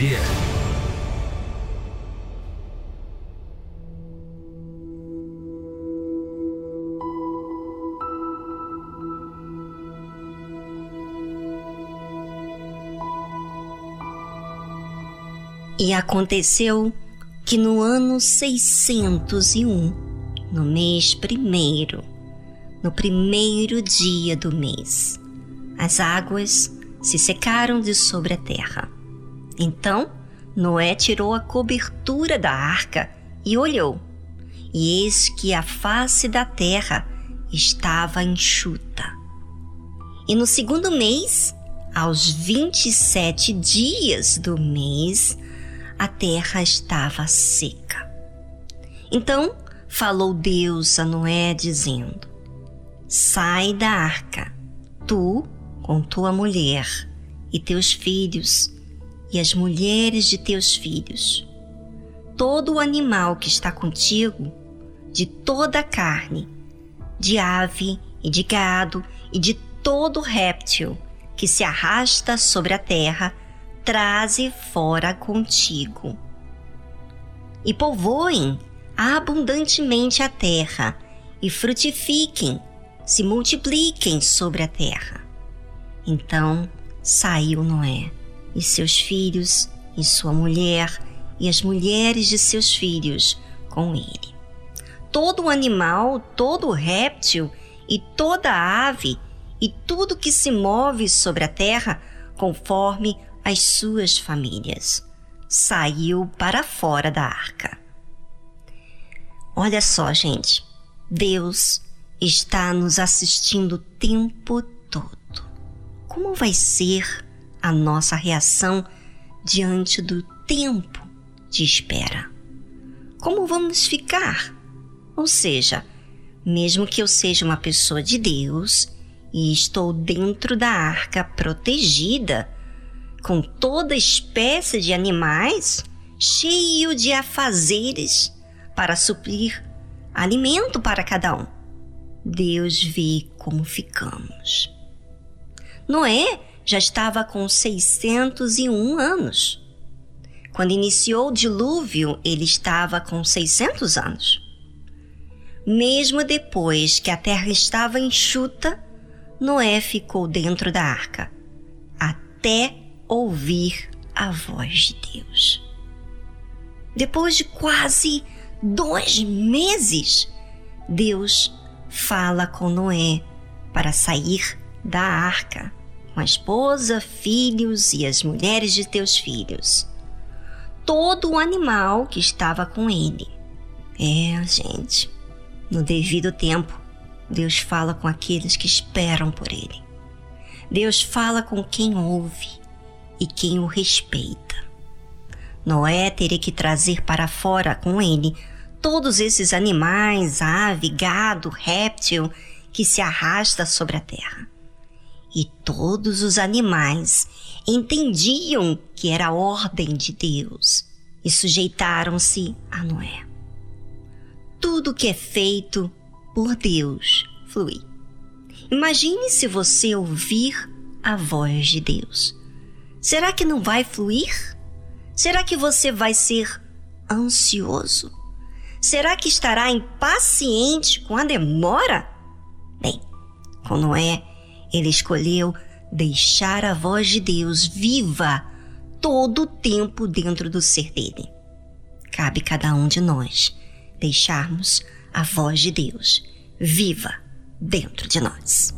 E aconteceu que no ano 601, no mês primeiro, no primeiro dia do mês, as águas se secaram de sobre a terra. Então Noé tirou a cobertura da arca e olhou, e eis que a face da terra estava enxuta. E no segundo mês, aos vinte e sete dias do mês, a terra estava seca. Então falou Deus a Noé, dizendo: Sai da arca, tu com tua mulher e teus filhos e as mulheres de teus filhos. Todo o animal que está contigo, de toda a carne, de ave e de gado e de todo réptil que se arrasta sobre a terra, traze fora contigo. E povoem abundantemente a terra, e frutifiquem, se multipliquem sobre a terra. Então saiu Noé, e seus filhos, e sua mulher, e as mulheres de seus filhos com ele. Todo animal, todo réptil, e toda ave, e tudo que se move sobre a terra, conforme as suas famílias. Saiu para fora da arca. Olha só, gente, Deus está nos assistindo o tempo todo. Como vai ser a nossa reação diante do tempo de espera? Como vamos ficar? Ou seja, mesmo que eu seja uma pessoa de Deus e estou dentro da arca protegida, com toda espécie de animais, cheio de afazeres para suprir alimento para cada um. Deus vê como ficamos. Noé já estava com 601 anos. Quando iniciou o dilúvio, ele estava com 600 anos. Mesmo depois que a terra estava enxuta, Noé ficou dentro da arca, até ouvir a voz de Deus. Depois de quase dois meses, Deus fala com Noé para sair da arca com a esposa, filhos e as mulheres de teus filhos. Todo o animal que estava com ele. É, gente, no devido tempo, Deus fala com aqueles que esperam por ele. Deus fala com quem ouve e quem o respeita. Noé teria que trazer para fora com ele todos esses animais, ave, gado, réptil que se arrasta sobre a terra. E todos os animais entendiam que era a ordem de Deus e sujeitaram-se a Noé. Tudo que é feito por Deus flui. Imagine se você ouvir a voz de Deus Será que não vai fluir? Será que você vai ser ansioso? Será que estará impaciente com a demora? Bem, Com Noé, ele escolheu deixar a voz de Deus viva todo o tempo dentro do ser dele. Cabe cada um de nós deixarmos a voz de Deus viva dentro de nós.